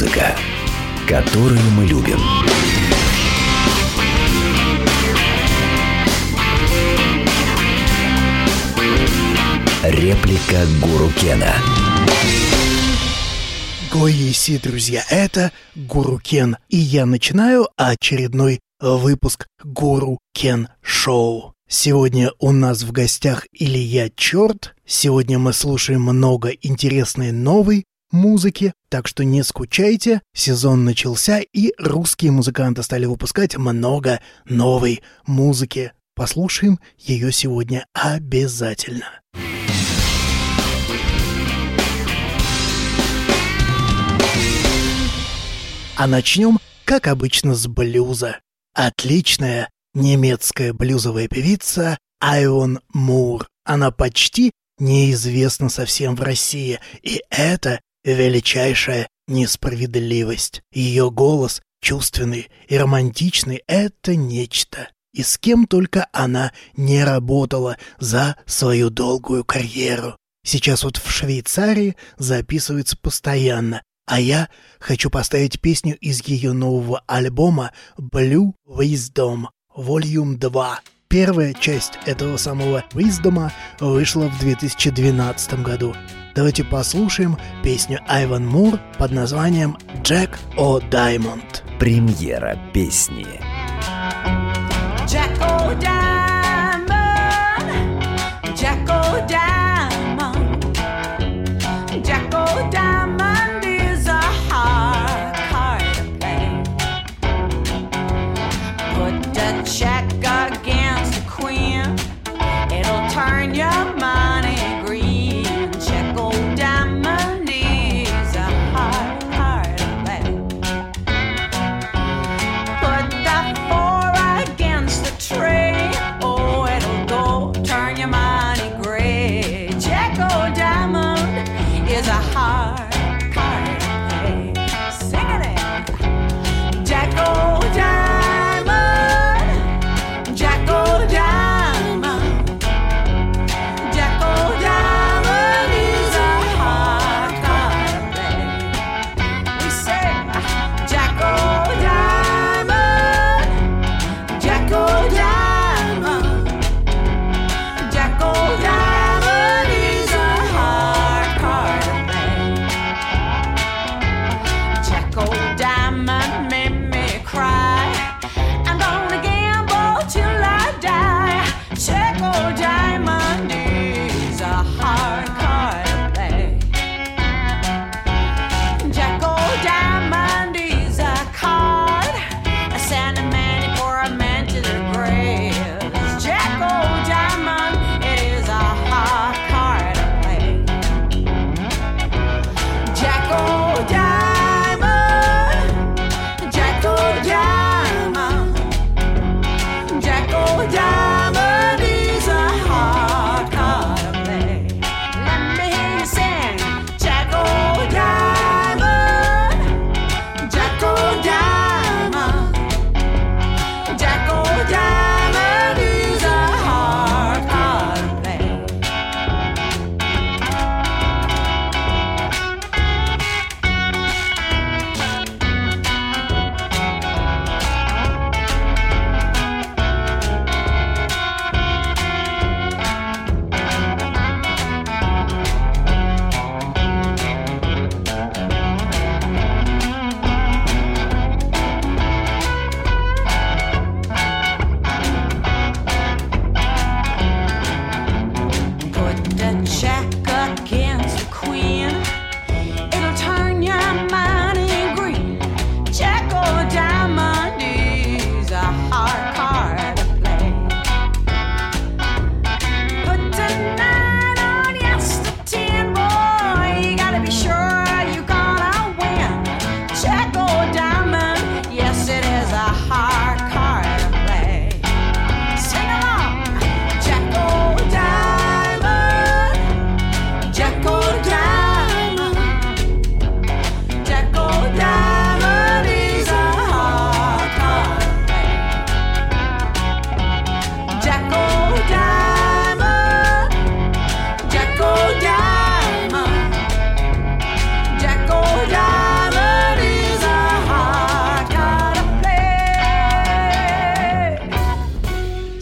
Музыка, которую мы любим. Реплика Гуру Кена. Гоиси, друзья, это Гуру Кен, и я начинаю очередной выпуск Гуру Кен Шоу. Сегодня у нас в гостях Илья Черт. Сегодня мы слушаем много интересной новой музыки, так что не скучайте. Сезон начался, и русские музыканты стали выпускать много новой музыки. Послушаем ее сегодня обязательно. А начнем, как обычно, с блюза. Отличная немецкая блюзовая певица Айвон Мур. Она почти неизвестна совсем в России, и это величайшая несправедливость. Ее голос чувственный и романтичный — это нечто. И с кем только она не работала за свою долгую карьеру. Сейчас вот в Швейцарии записывается постоянно, а я хочу поставить песню из ее нового альбома Blue Wisdom Volume 2. Первая часть этого самого Wisdom вышла в 2012 году. Давайте послушаем песню Айван Мур под названием «Jack O' Diamond». Премьера песни. Jack O'Diamond,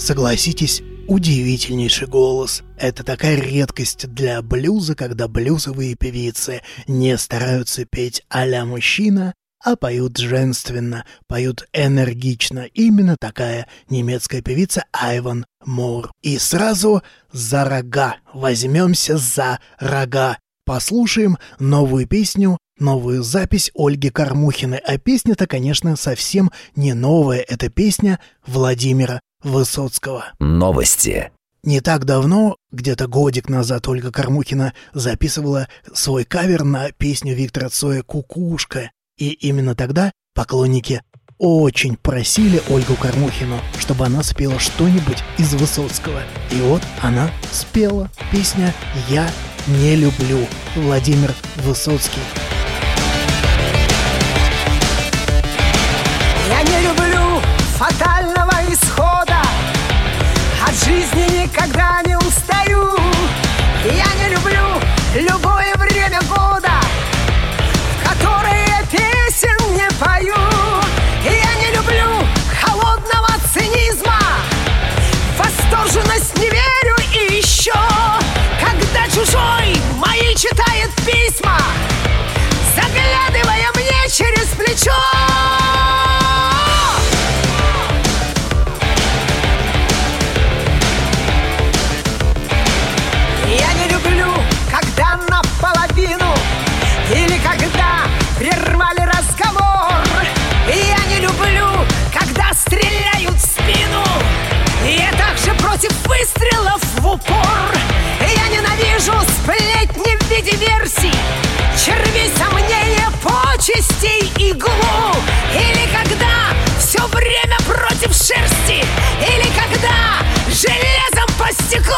Согласитесь, удивительнейший голос. Это такая редкость для блюза, когда блюзовые певицы не стараются петь а-ля мужчина, а поют женственно, поют энергично. Именно такая немецкая певица Айван Мур. И сразу за рога. Возьмемся за рога. Послушаем новую песню, новую запись Ольги Кормухиной. А песня-то, конечно, совсем не новая. Это песня Владимира Высоцкого. Новости. Не так давно, где-то годик назад, Ольга Кормухина записывала свой кавер на песню Виктора Цоя «Кукушка». И именно тогда поклонники очень просили Ольгу Кормухину, чтобы она спела что-нибудь из Высоцкого. И вот она спела песня «Я не люблю» Владимир Высоцкий. Я не люблю фатального никогда не устаю. Я не люблю сплетни в виде версий Черви сомнения, почестей иглу Или когда все время против шерсти. Или когда железом по стеклу.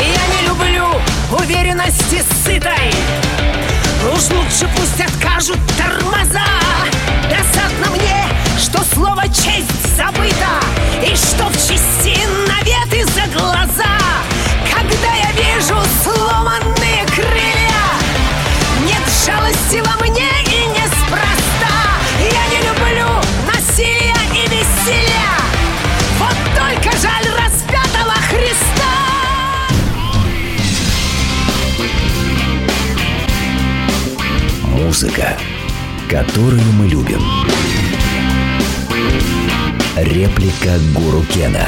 Не уверенности сытой. Уж лучше пусть откажут тормоза. Досадно мне, что слово честь которую мы любим. Реплика Гуру Кена.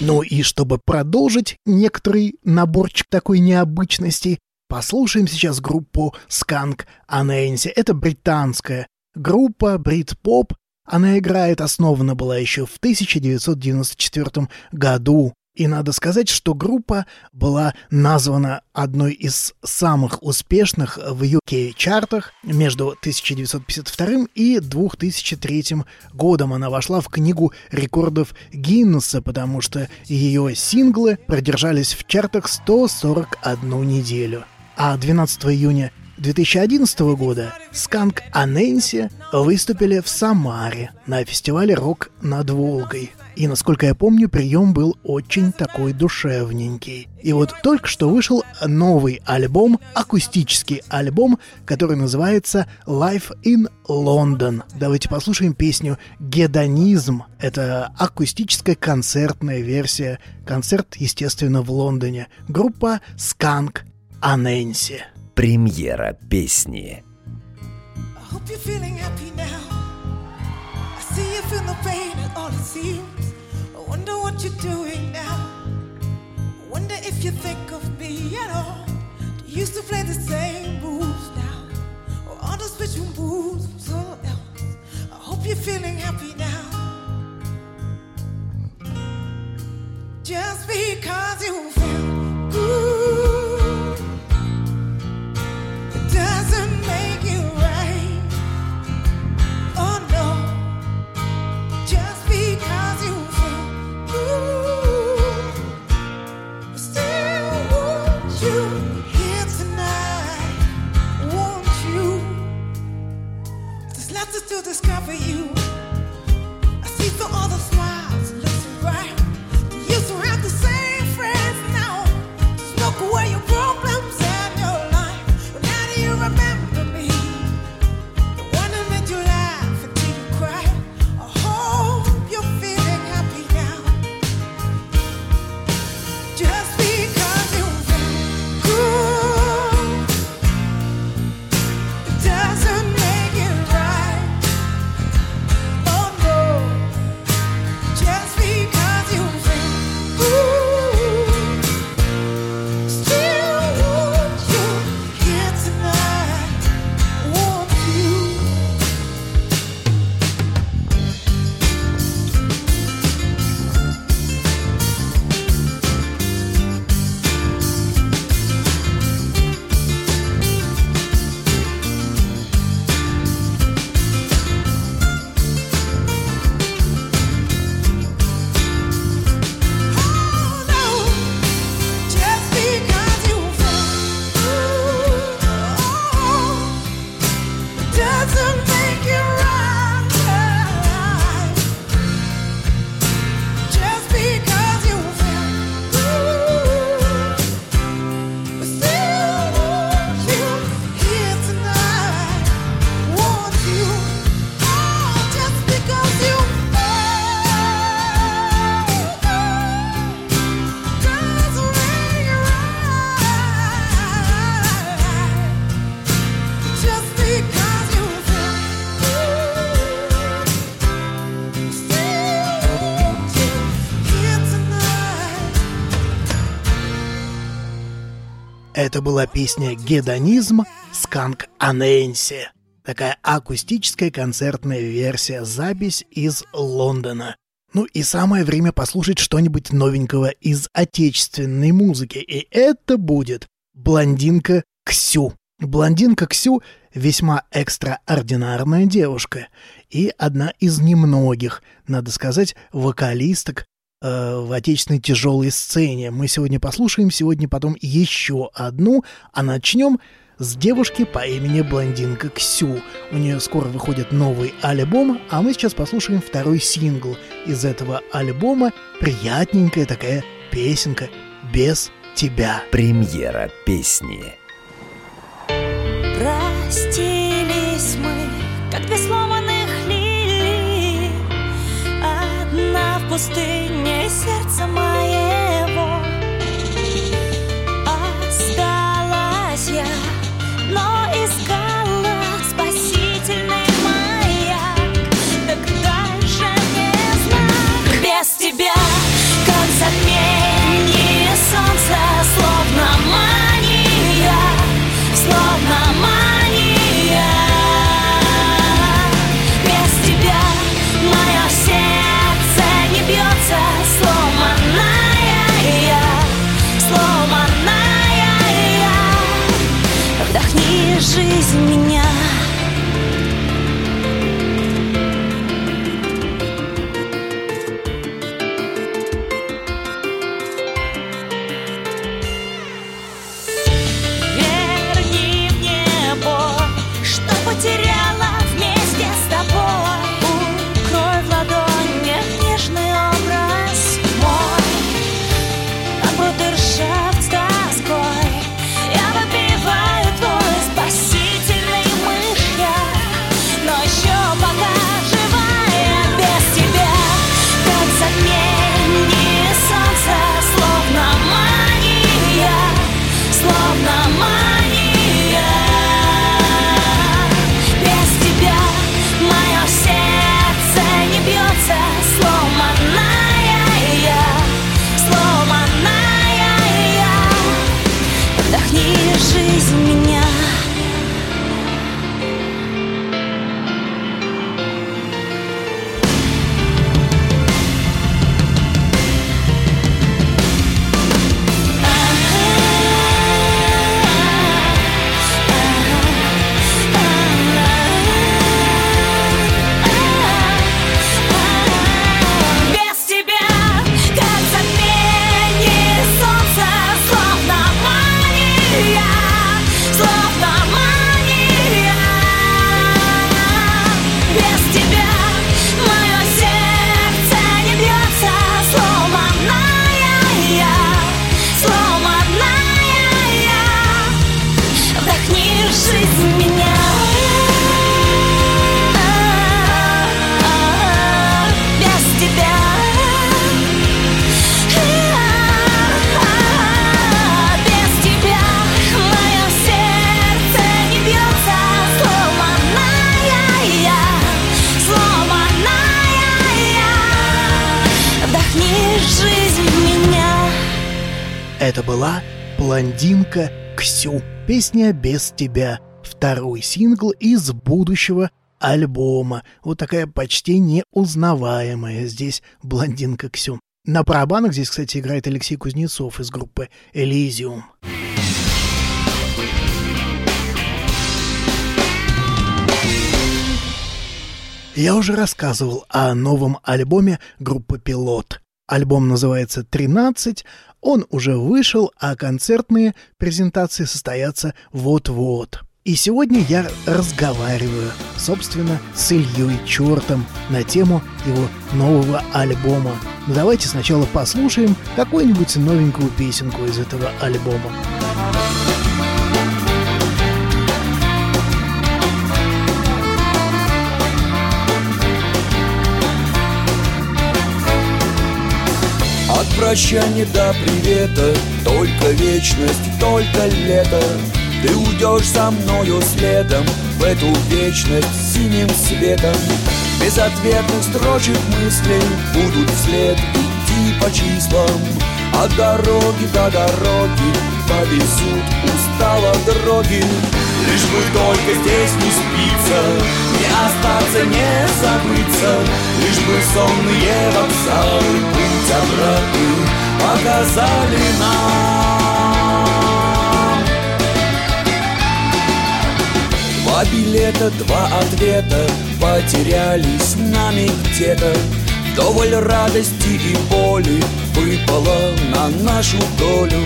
Ну и чтобы продолжить некоторый наборчик такой необычности, послушаем сейчас группу Skunk Anansi. Это британская группа, брит-поп. Она играет, основана была еще в 1994 году. И надо сказать, что группа была названа одной из самых успешных в UK-чартах между 1952 и 2003 годом. Она вошла в книгу рекордов Гиннесса, потому что ее синглы продержались в чартах 141 неделю. А 12 июня 2011 года Сканк Аненси выступили в Самаре на фестивале «Рок над Волгой». И, насколько я помню, прием был очень такой душевненький. И вот только что вышел новый альбом, акустический альбом, который называется Life in London. Давайте послушаем песню «Гедонизм». Это акустическая концертная версия. Концерт, естественно, в Лондоне. Группа Skunk Anansi. Премьера песни. I hope you're feeling happy now. I see you feel the pain and all it seems. Wonder what you're doing now. Wonder if you think of me at all. Used to play the same moves now? Or are those switching moves from someone else? I hope you're feeling happy now. Just because you feel good, to discover you. I see through all the песня «Гедонизм» Сканк Анэнси. Такая акустическая концертная версия, запись из Лондона. Ну и самое время послушать что-нибудь новенького из отечественной музыки. И это будет «Блондинка Ксю». Блондинка Ксю весьма экстраординарная девушка и одна из немногих, надо сказать, вокалисток э, в отечественной тяжелой сцене. Мы сегодня послушаем, сегодня потом еще одну, а начнем с девушки по имени Блондинка Ксю. У нее скоро выходит новый альбом, а мы сейчас послушаем второй сингл из этого альбома. Приятненькая такая песенка «Без тебя». Премьера песни. Простились мы, как две сломанных лилии Одна в пустыне «Блондинка Ксю». Песня «Без тебя». Второй сингл из будущего альбома. Вот такая почти неузнаваемая здесь «Блондинка Ксю». На барабанах здесь, кстати, играет Алексей Кузнецов из группы «Элизиум». Я уже рассказывал о новом альбоме группы «Пилот». Альбом называется «13», он уже вышел, а концертные презентации состоятся вот-вот. И сегодня я разговариваю, собственно, с Ильей Чертом на тему его нового альбома. Но давайте сначала послушаем какую-нибудь новенькую песенку из этого альбома. От прощания до привета. Только вечность, только лето. Ты уйдешь со мною следом В эту вечность синим светом. Без ответных строчек мыслей Будут вслед идти по числам От дороги до дороги Повезут устало дороги. Лишь бы только здесь не спится Не остаться, не забыться. Лишь бы сонные вокзалы Путь обратный показали нам. Два билета, два ответа Потерялись нами где-то Вдоволь радости и боли Выпало на нашу долю.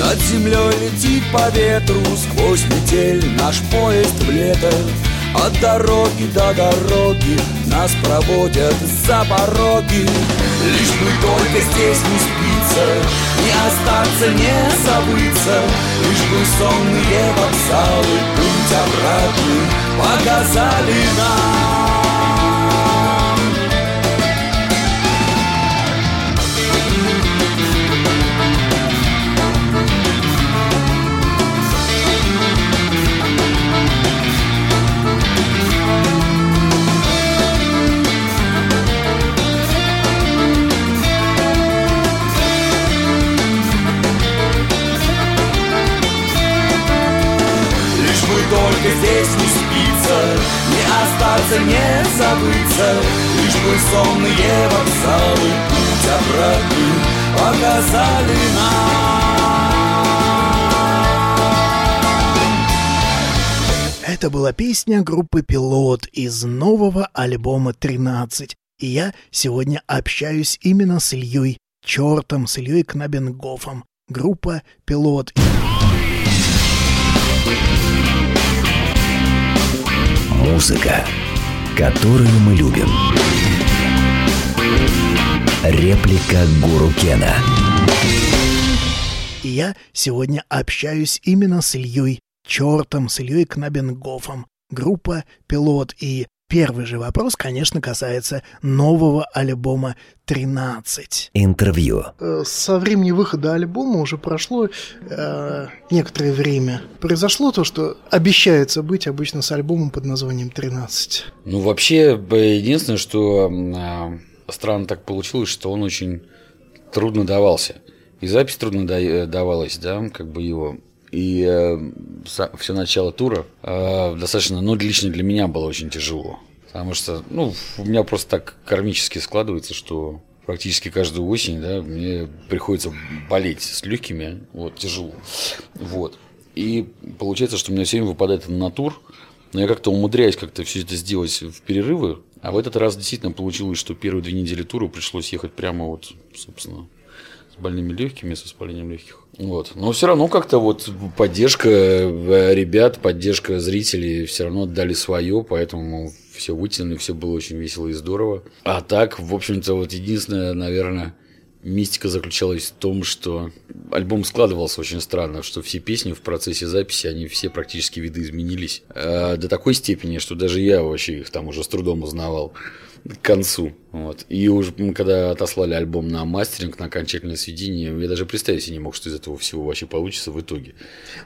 Над землей летит по ветру Сквозь метель наш поезд в лето. От дороги до дороги Нас проводят за пороги. Лишь бы только здесь не спится Не остаться, не забыться. Лишь бы сонные вокзалы Путь Это была песня группы «Пилот» из нового альбома «13». И я сегодня общаюсь именно с Ильей Чертом, с Ильей Кнабенгофом. Группа «Пилот». Музыка, которую мы любим. Реплика Гуру Кена. И я сегодня общаюсь именно с Ильей Чертом, с Ильей Кнабенгофом. Группа «Пилот». И первый же вопрос, конечно, касается нового альбома «13». Интервью. Э, Со времени выхода альбома уже прошло э, некоторое время. Произошло то, что обещается быть обычно с альбомом под названием «13». Ну, вообще, единственное, что а, странно так получилось, что он очень трудно давался. И запись трудно э, давалась, да, как бы его. И все начало тура э, достаточно, ну, лично для меня было очень тяжело. Потому что, ну, у меня просто так кармически складывается, что практически каждую осень, да, мне приходится болеть с легкими, вот, тяжело. Вот. И получается, что у меня все время выпадает на тур, но я как-то умудряюсь как-то все это сделать в перерывы. А в этот раз действительно получилось, что первые две недели тура пришлось ехать прямо вот, собственно, больными легкими, с воспалением легких. Вот. Но все равно как-то вот поддержка э, ребят, поддержка зрителей все равно отдали свое, поэтому все вытянули, все было очень весело и здорово. А так, в общем-то, вот единственное, наверное, мистика заключалась в том, что альбом складывался очень странно, что все песни в процессе записи, они все практически видоизменились. Э, До такой степени, что даже я вообще их там уже с трудом узнавал к концу. Вот. И уже когда отослали альбом на мастеринг, на окончательное сведение, я даже представить себе не мог, что из этого всего вообще получится в итоге.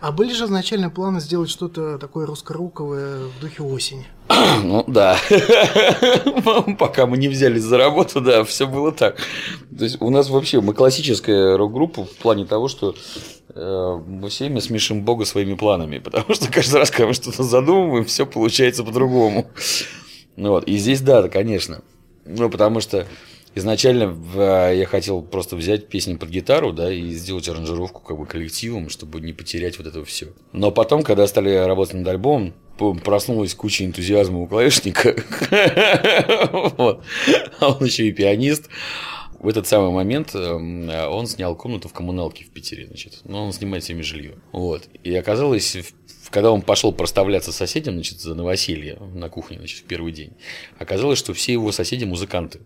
А были же изначально планы сделать что-то такое русскоруковое в духе осени? Ну да. Пока мы не взялись за работу, да, все было так. То есть у нас вообще мы классическая рок-группа в плане того, что э, мы все время смешим Бога своими планами, потому что каждый раз, когда мы что-то задумываем, все получается по-другому. Вот. И здесь да, конечно. Ну, потому что изначально в- я хотел просто взять песни под гитару, да, и сделать аранжировку как бы коллективом, чтобы не потерять вот это все. Но потом, когда стали работать над альбомом, проснулась куча энтузиазма у клавишника. А он еще и пианист. В этот самый момент эм, он снял комнату в коммуналке в Питере, значит. Но он снимает себе жилье. Вот. И оказалось, когда он пошел проставляться соседям, значит, за новоселье на кухне, значит, в первый день, оказалось, что все его соседи музыканты.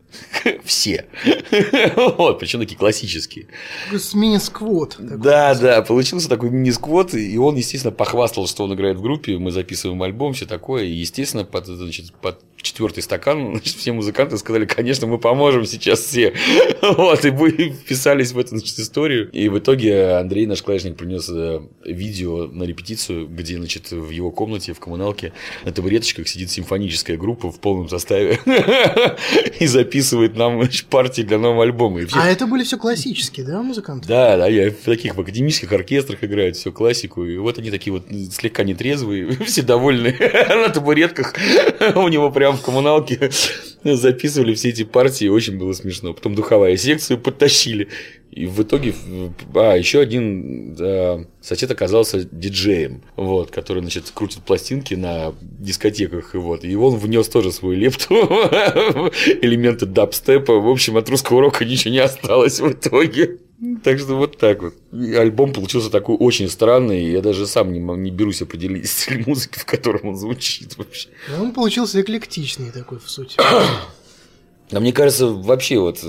Все. Вот, причем такие классические. Мини-сквот. Да, да, получился такой мини-сквот, и он, естественно, похвастал, что он играет в группе, мы записываем альбом, все такое, и, естественно, под, значит, под четвертый стакан, значит, все музыканты сказали, конечно, мы поможем сейчас все. Вот, и мы вписались в эту значит, историю. И в итоге Андрей, наш клавишник, принес э, видео на репетицию, где, значит, в его комнате, в коммуналке, на табуреточках сидит симфоническая группа в полном составе и записывает нам значит, партии для нового альбома. И все А это были все классические, да, музыканты? да, да, я в таких в академических оркестрах играю, все классику. И вот они такие вот слегка нетрезвые, все довольны на табуретках. У него прям в коммуналке записывали все эти партии, очень было смешно. Потом духовая секцию подтащили. И в итоге, а, еще один да, сосед оказался диджеем, вот, который, значит, крутит пластинки на дискотеках, и вот, и он внес тоже свою лепту, элементы дабстепа, в общем, от русского рока ничего не осталось в итоге. Так что вот так вот. И альбом получился такой очень странный, я даже сам не, не берусь определить стиль музыки, в котором он звучит вообще. Ну, Он получился эклектичный такой, в сути. А мне кажется, вообще вот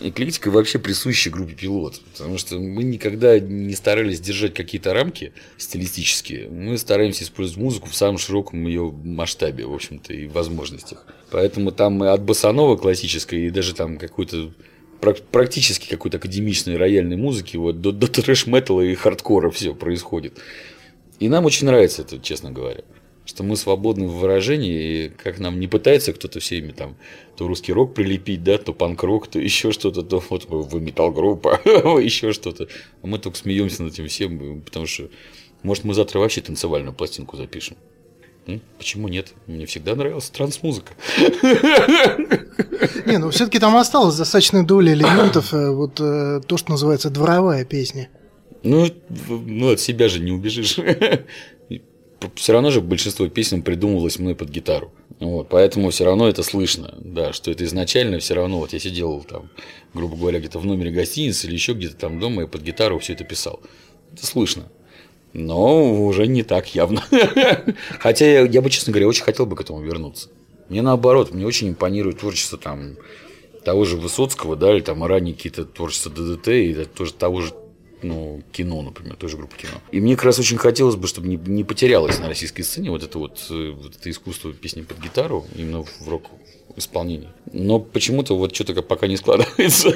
эклектика вообще присуща группе пилот. Потому что мы никогда не старались держать какие-то рамки стилистические. Мы стараемся использовать музыку в самом широком ее масштабе, в общем-то, и возможностях. Поэтому там и от басанова классической, и даже там какой-то прак- практически какой-то академичной рояльной музыки, вот до, до трэш-металла и хардкора все происходит. И нам очень нравится это, честно говоря. Что мы свободны в выражении, и как нам не пытается кто-то все время там то русский рок прилепить, да, то панк-рок, то еще что-то, то вот вы метал-группа, еще что-то. А мы только смеемся над этим всем, потому что, может, мы завтра вообще танцевальную пластинку запишем. Почему нет? Мне всегда нравилась транс-музыка. Не, ну все-таки там осталось достаточная доля элементов, э, вот э, то, что называется дворовая песня. Ну, ну, от себя же не убежишь. Все равно же большинство песен придумывалось мной под гитару. Вот, поэтому все равно это слышно, да, что это изначально все равно, вот я сидел там, грубо говоря, где-то в номере гостиницы или еще где-то там дома и под гитару все это писал. Это слышно. Но уже не так явно. Хотя я, я бы, честно говоря, очень хотел бы к этому вернуться. Мне наоборот, мне очень импонирует творчество там того же Высоцкого, да, или там ранее какие-то творчества ДДТ, и тоже того же ну, кино, например, той же группы кино. И мне как раз очень хотелось бы, чтобы не, не потерялось на российской сцене вот это вот, э, вот это искусство песни под гитару, именно в рок исполнении. Но почему-то вот что-то пока не складывается.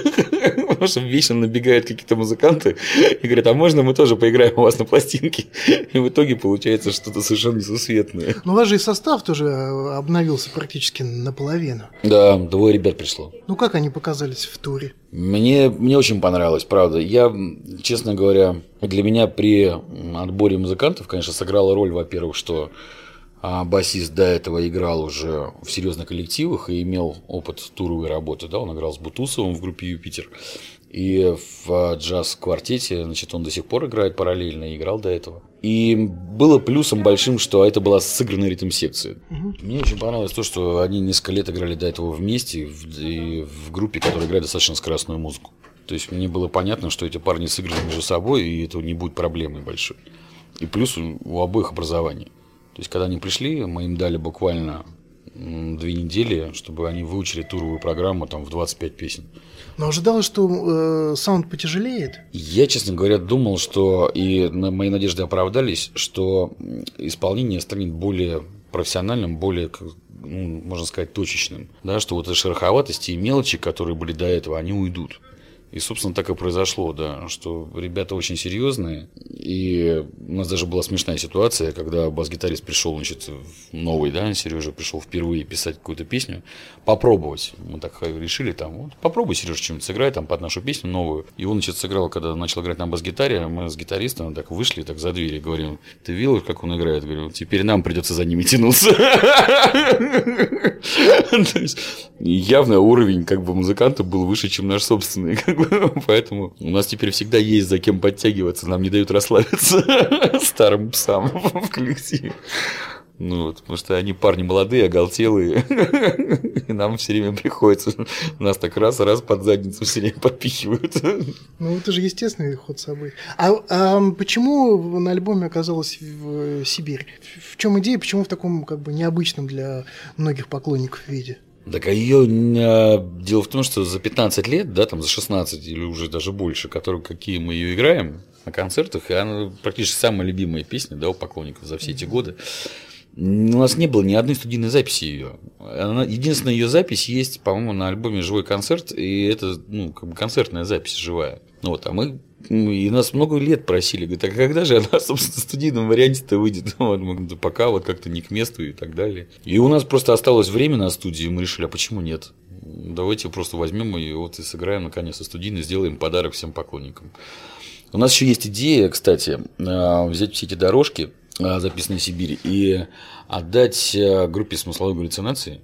Потому что вечно набегают какие-то музыканты и говорят, а можно мы тоже поиграем у вас на пластинке? И в итоге получается что-то совершенно несусветное. Ну, у вас же и состав тоже э, обновился практически наполовину. Да, двое ребят пришло. Ну, как они показались в туре? Мне, мне очень понравилось, правда. Я, честно говоря, для меня при отборе музыкантов, конечно, сыграла роль, во-первых, что а, басист до этого играл уже в серьезных коллективах и имел опыт туровой работы. Да? Он играл с Бутусовым в группе «Юпитер». И в джаз-квартете, значит, он до сих пор играет параллельно и играл до этого. И было плюсом большим, что это была сыгранная ритм-секция. Мне очень понравилось то, что они несколько лет играли до этого вместе в, и в группе, которая играет достаточно скоростную музыку. То есть мне было понятно, что эти парни сыграны между собой, и это не будет проблемой большой. И плюс у, у обоих образование. То есть, когда они пришли, мы им дали буквально две недели, чтобы они выучили туровую программу там в 25 песен. Но ожидалось, что э, саунд потяжелеет. Я, честно говоря, думал, что и на- мои надежды оправдались, что исполнение станет более профессиональным, более, ну, можно сказать, точечным. Да, что вот эти шероховатости и мелочи, которые были до этого, они уйдут. И, собственно, так и произошло, да, что ребята очень серьезные. И у нас даже была смешная ситуация, когда бас-гитарист пришел, значит, новый, да, Сережа пришел впервые писать какую-то песню, попробовать. Мы так решили, там, вот, попробуй, Сережа, что-нибудь сыграй там под нашу песню новую. И он, значит, сыграл, когда начал играть на бас-гитаре, мы с гитаристом так вышли, так за дверь, говорим, ты видел, как он играет? Говорю, теперь нам придется за ними тянуться. Явно уровень как бы музыканта был выше, чем наш собственный. как. Поэтому у нас теперь всегда есть за кем подтягиваться. Нам не дают расслабиться старым псам в коллективе. Ну вот, потому что они парни молодые, оголтелые. И нам все время приходится. Нас так раз-раз под задницу все время подпихивают. Ну, это же естественный ход собой. А, а почему на альбоме оказалась в, э, Сибирь? В чем идея, почему в таком как бы необычном для многих поклонников виде? Так а ее дело в том, что за 15 лет, да, там за 16 или уже даже больше, которые какие мы ее играем на концертах, и она практически самая любимая песня, да, у поклонников за все эти годы. У нас не было ни одной студийной записи ее. Единственная ее запись есть, по-моему, на альбоме «Живой концерт», и это ну, как бы концертная запись живая. Вот, а мы ну, и нас много лет просили, говорят, а когда же она, собственно, в студийном варианте-то выйдет? Вот, мы «Да пока вот как-то не к месту и так далее. И у нас просто осталось время на студии, и мы решили, а почему нет? Давайте просто возьмем и вот и сыграем наконец-то студийно, сделаем подарок всем поклонникам. У нас еще есть идея, кстати, э, взять все эти дорожки, записанные в Сибири, и отдать э, группе смысловой галлюцинации,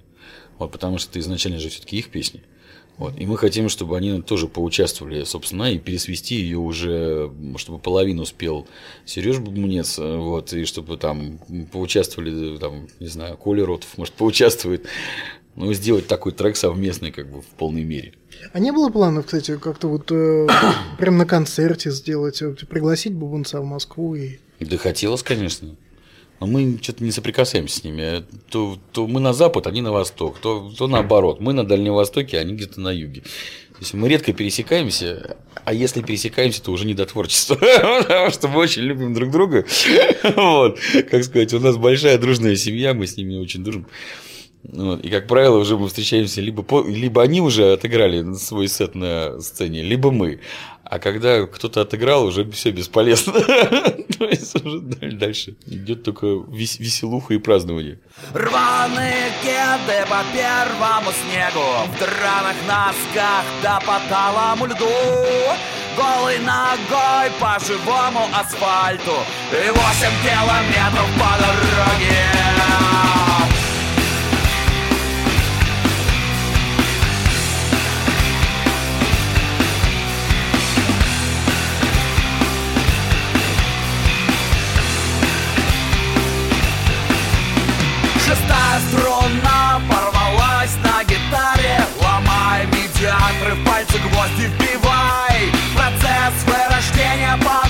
вот, потому что изначально же все-таки их песни. Вот. И мы хотим, чтобы они тоже поучаствовали, собственно, и пересвести ее уже, чтобы половину успел Сереж Бабунец, вот, и чтобы там поучаствовали, там, не знаю, Коля Ротов, может, поучаствует. Ну, сделать такой трек совместный, как бы, в полной мере. А не было планов, кстати, как-то вот э, прям на концерте сделать, пригласить Бубунца в Москву и... Да хотелось, конечно. Но мы что-то не соприкасаемся с ними. То, то мы на запад, они на восток, то, то наоборот. Мы на Дальнем Востоке, а они где-то на юге. То есть мы редко пересекаемся, а если пересекаемся, то уже не до творчества, потому что мы очень любим друг друга. Вот, как сказать, у нас большая дружная семья, мы с ними очень дружим. Вот. И, как правило, уже мы встречаемся, либо, по, либо они уже отыграли свой сет на сцене, либо мы. А когда кто-то отыграл, уже все бесполезно. То есть уже дальше идет только вес- веселуха и празднование. Рваные кеды по первому снегу В драных носках да по льду Голой ногой по живому асфальту И восемь километров по дороге Струна порвалась на гитаре. Ломай медиаторы, в пальцы гвозди вбивай. Процесс вырождения под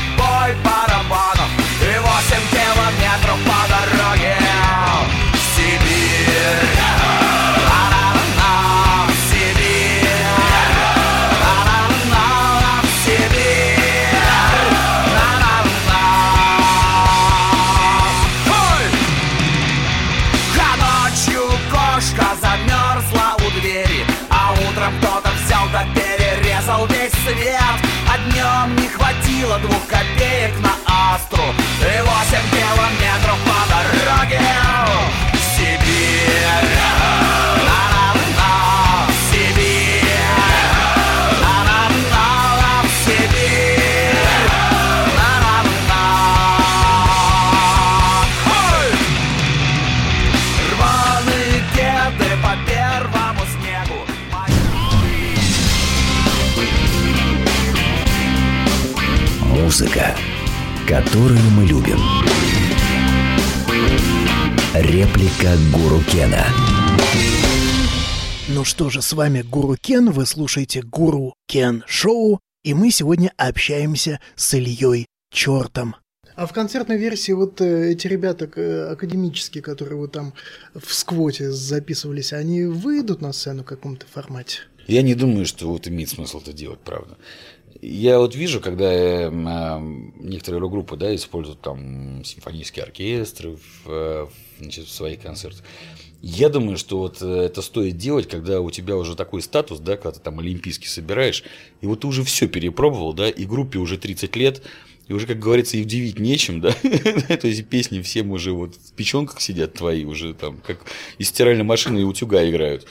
А днем не хватило двух копеек на астру. И восемь километров по дороге в Сибирь Музыка, которую мы любим. Реплика Гуру Кена. Ну что же, с вами Гуру Кен, вы слушаете Гуру Кен Шоу, и мы сегодня общаемся с Ильей Чертом. А в концертной версии вот э, эти ребята э, академические, которые вот там в сквоте записывались, они выйдут на сцену в каком-то формате? Я не думаю, что вот имеет смысл это делать, правда. Я вот вижу, когда э, некоторые рок-группы да, используют там симфонические оркестры в, э, в, значит, в своих концертах. Я думаю, что вот э, это стоит делать, когда у тебя уже такой статус, да, когда ты там олимпийский собираешь, и вот ты уже все перепробовал, да, и группе уже 30 лет, и уже, как говорится, и удивить нечем, да, то есть песни всем уже вот в печенках сидят твои, уже там, как из стиральной машины и утюга играют.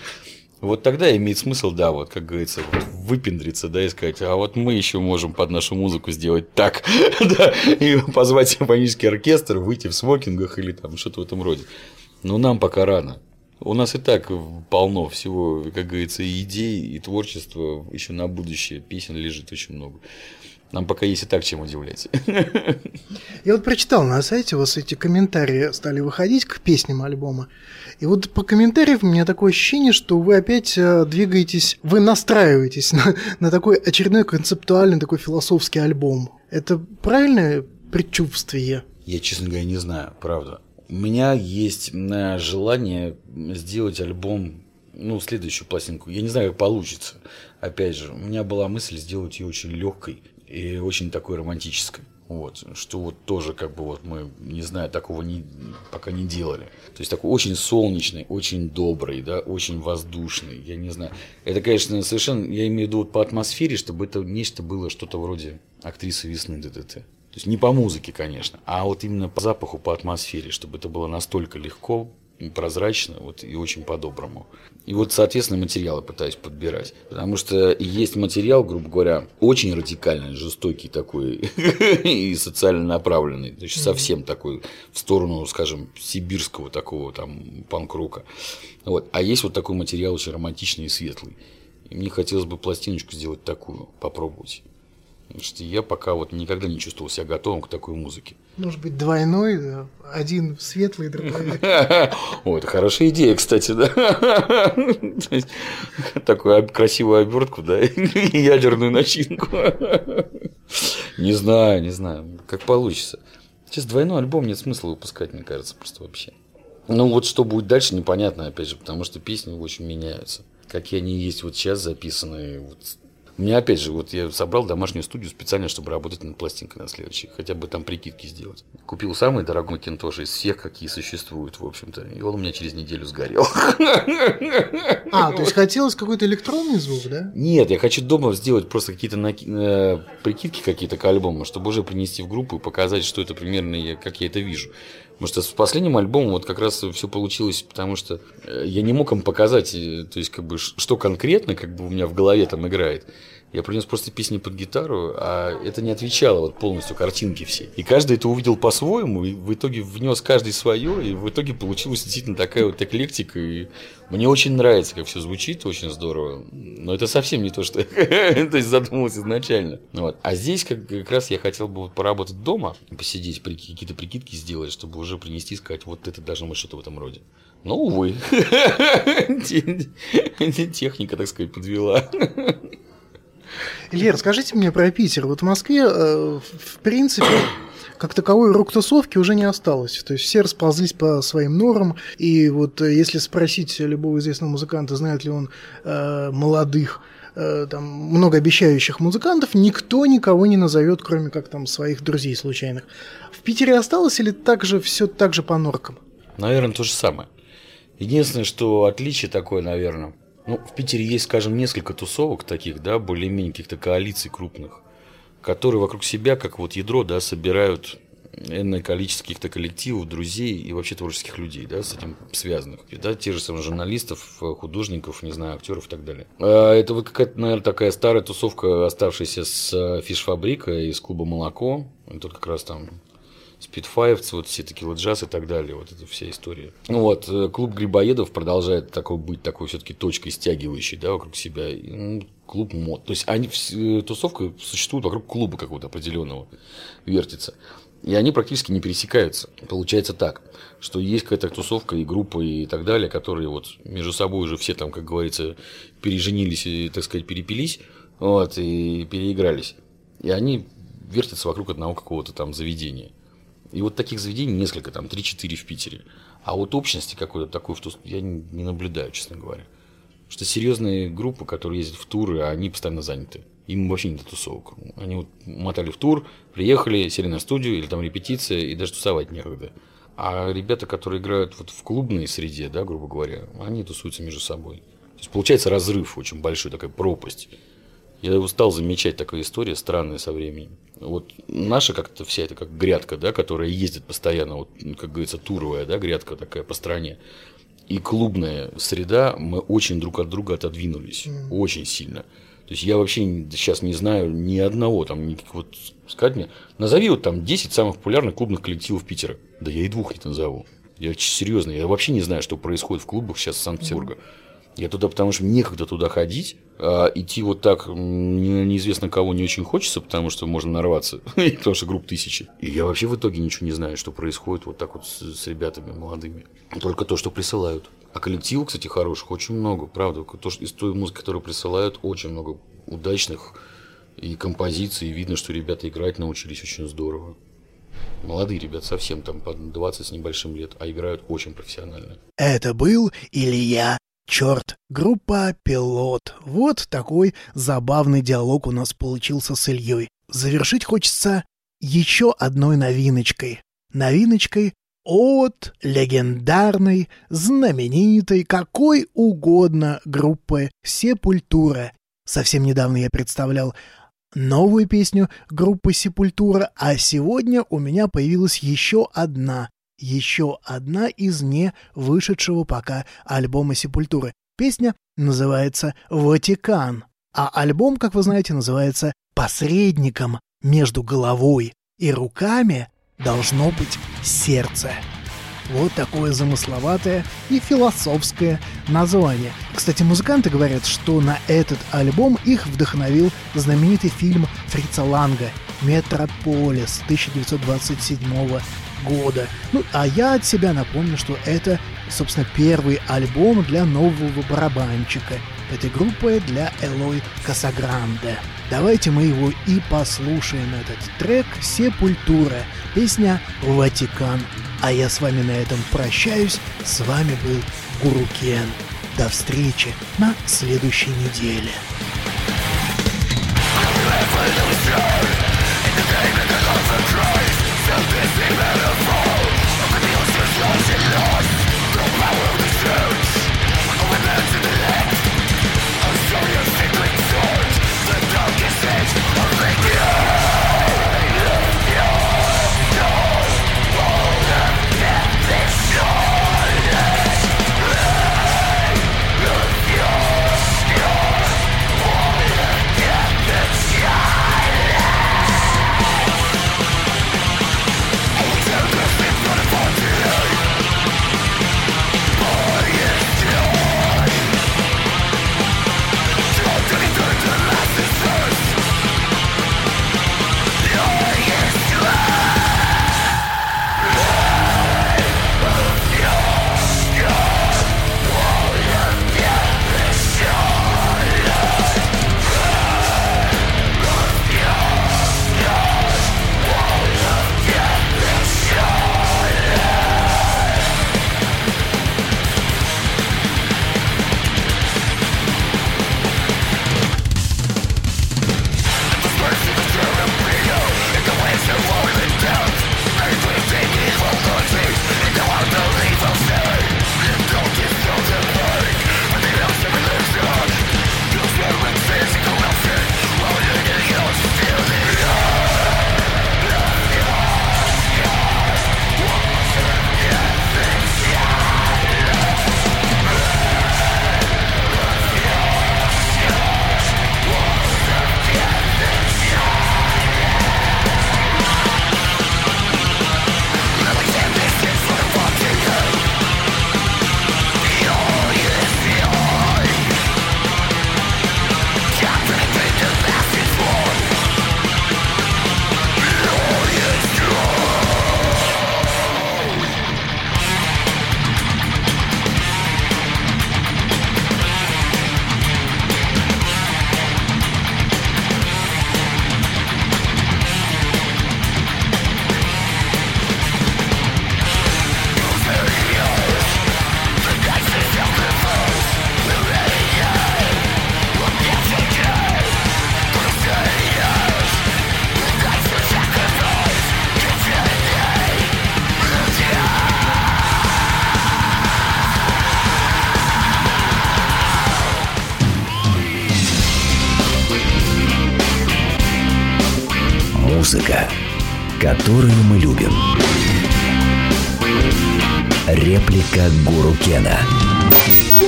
Вот тогда имеет смысл, да, вот, как говорится, вот, выпендриться, да, и сказать, а вот мы еще можем под нашу музыку сделать так, да, и позвать симфонический оркестр, выйти в смокингах или там что-то в этом роде. Но нам пока рано. У нас и так полно всего, как говорится, и идей, и творчества еще на будущее. Песен лежит очень много. Нам пока есть и так чем удивлять. Я вот прочитал на сайте, у вас эти комментарии стали выходить к песням альбома. И вот по комментариям у меня такое ощущение, что вы опять э, двигаетесь, вы настраиваетесь на, на такой очередной концептуальный, такой философский альбом. Это правильное предчувствие? Я, честно говоря, не знаю, правда. У меня есть э, желание сделать альбом, ну, следующую пластинку. Я не знаю, как получится. Опять же, у меня была мысль сделать ее очень легкой и очень такой романтической. Вот, что вот тоже как бы вот мы, не знаю, такого не, пока не делали. То есть такой очень солнечный, очень добрый, да, очень воздушный, я не знаю. Это, конечно, совершенно, я имею в виду вот по атмосфере, чтобы это нечто было что-то вроде актрисы весны ДДТ. То есть не по музыке, конечно, а вот именно по запаху, по атмосфере, чтобы это было настолько легко, прозрачно вот, и очень по-доброму. И вот, соответственно, материалы пытаюсь подбирать. Потому что есть материал, грубо говоря, очень радикальный, жестокий такой и социально направленный. То есть совсем такой в сторону, скажем, сибирского такого там панк-рока. Вот. А есть вот такой материал очень романтичный и светлый. И мне хотелось бы пластиночку сделать такую, попробовать. Что я пока вот никогда не чувствовал себя готовым к такой музыке. Может быть, двойной, да? один светлый, другой... О, это хорошая идея, кстати, да. Такую красивую обертку, да, и ядерную начинку. Не знаю, не знаю, как получится. Сейчас двойной альбом нет смысла выпускать, мне кажется, просто вообще. Ну вот что будет дальше, непонятно, опять же, потому что песни очень меняются. Какие они есть вот сейчас записанные, вот меня опять же, вот я собрал домашнюю студию специально, чтобы работать над пластинкой на следующей, хотя бы там прикидки сделать. Купил самый дорогой макинтош из всех, какие существуют, в общем-то, и он у меня через неделю сгорел. А, то есть хотелось какой-то электронный звук, да? Нет, я хочу дома сделать просто какие-то наки- э, прикидки какие-то к альбому, чтобы уже принести в группу и показать, что это примерно, как я это вижу. Потому что с последним альбомом вот как раз все получилось, потому что э, я не мог им показать, э, то есть как бы что конкретно как бы у меня в голове там играет. Я принес просто песни под гитару, а это не отвечало вот полностью картинке все. И каждый это увидел по-своему, и в итоге внес каждый свое, и в итоге получилась действительно такая вот эклектика. И мне очень нравится, как все звучит, очень здорово. Но это совсем не то, что я есть задумывался изначально. Вот. А здесь как, как раз я хотел бы поработать дома, посидеть, какие-то прикидки сделать, чтобы уже принести и сказать, вот это должно быть что-то в этом роде. Но, увы, техника, так сказать, подвела. Илья, расскажите мне про Питер. Вот в Москве, э, в принципе, как таковой рок-тусовки уже не осталось. То есть все расползлись по своим норам. И вот э, если спросить любого известного музыканта, знает ли он э, молодых, э, там, многообещающих музыкантов, никто никого не назовет, кроме как там своих друзей случайных. В Питере осталось или так же все так же по норкам? Наверное, то же самое. Единственное, что отличие такое, наверное, ну, в Питере есть, скажем, несколько тусовок таких, да, более-менее каких-то коалиций крупных, которые вокруг себя, как вот ядро, да, собирают энное количество каких-то коллективов, друзей и вообще творческих людей, да, с этим связанных. И, да, те же самые журналистов, художников, не знаю, актеров и так далее. А Это вот какая-то, наверное, такая старая тусовка, оставшаяся с э, фишфабрика из клуба «Молоко». И тут как раз там спидфайвцы, вот все такие джаз и так далее, вот эта вся история. Ну вот, э, клуб Грибоедов продолжает такой быть такой все-таки точкой стягивающей, да, вокруг себя. Ну, клуб мод. То есть они, э, тусовка существует вокруг клуба какого-то определенного, вертится. И они практически не пересекаются. Получается так, что есть какая-то тусовка и группа и так далее, которые вот между собой уже все там, как говорится, переженились и, так сказать, перепились, вот, и переигрались. И они вертятся вокруг одного какого-то там заведения. И вот таких заведений несколько, там 3-4 в Питере. А вот общности какой-то такой тус- я не наблюдаю, честно говоря. Потому что серьезные группы, которые ездят в туры, они постоянно заняты. Им вообще не до тусовок. Они вот мотали в тур, приехали, сели на студию или там репетиция, и даже тусовать некогда. А ребята, которые играют вот в клубной среде, да, грубо говоря, они тусуются между собой. То есть получается разрыв очень большой, такая пропасть. Я его стал замечать, такая история странная со временем. Вот наша как-то вся эта как грядка, да, которая ездит постоянно, вот, как говорится, туровая, да, грядка такая по стране. И клубная среда, мы очень друг от друга отодвинулись. Очень сильно. То есть я вообще сейчас не знаю ни одного, там, никаких вот, сказать мне, назови вот там 10 самых популярных клубных коллективов Питера. Да я и двух не назову. Я серьезно, я вообще не знаю, что происходит в клубах сейчас Санкт-Петербурга. Я туда, потому что некогда туда ходить, идти вот так неизвестно кого не очень хочется, потому что можно нарваться, потому что групп тысячи. И я вообще в итоге ничего не знаю, что происходит вот так вот с, с ребятами молодыми. Только то, что присылают. А коллективов, кстати, хороших очень много, правда. То, что из той музыки, которую присылают, очень много удачных и композиций. И видно, что ребята играть научились очень здорово. Молодые ребята совсем там по 20 с небольшим лет, а играют очень профессионально. Это был Илья Черт, группа «Пилот». Вот такой забавный диалог у нас получился с Ильей. Завершить хочется еще одной новиночкой. Новиночкой от легендарной, знаменитой, какой угодно группы «Сепультура». Совсем недавно я представлял новую песню группы «Сепультура», а сегодня у меня появилась еще одна, еще одна из не вышедшего пока альбома «Сепультуры». Песня называется «Ватикан», а альбом, как вы знаете, называется «Посредником между головой и руками должно быть сердце». Вот такое замысловатое и философское название. Кстати, музыканты говорят, что на этот альбом их вдохновил знаменитый фильм Фрица Ланга «Метрополис» 1927 года. Ну, а я от себя напомню, что это, собственно, первый альбом для нового барабанщика этой группы для Элой Касагранде. Давайте мы его и послушаем, этот трек «Сепультура», песня «Ватикан». А я с вами на этом прощаюсь. С вами был Гуру Кен. До встречи на следующей неделе.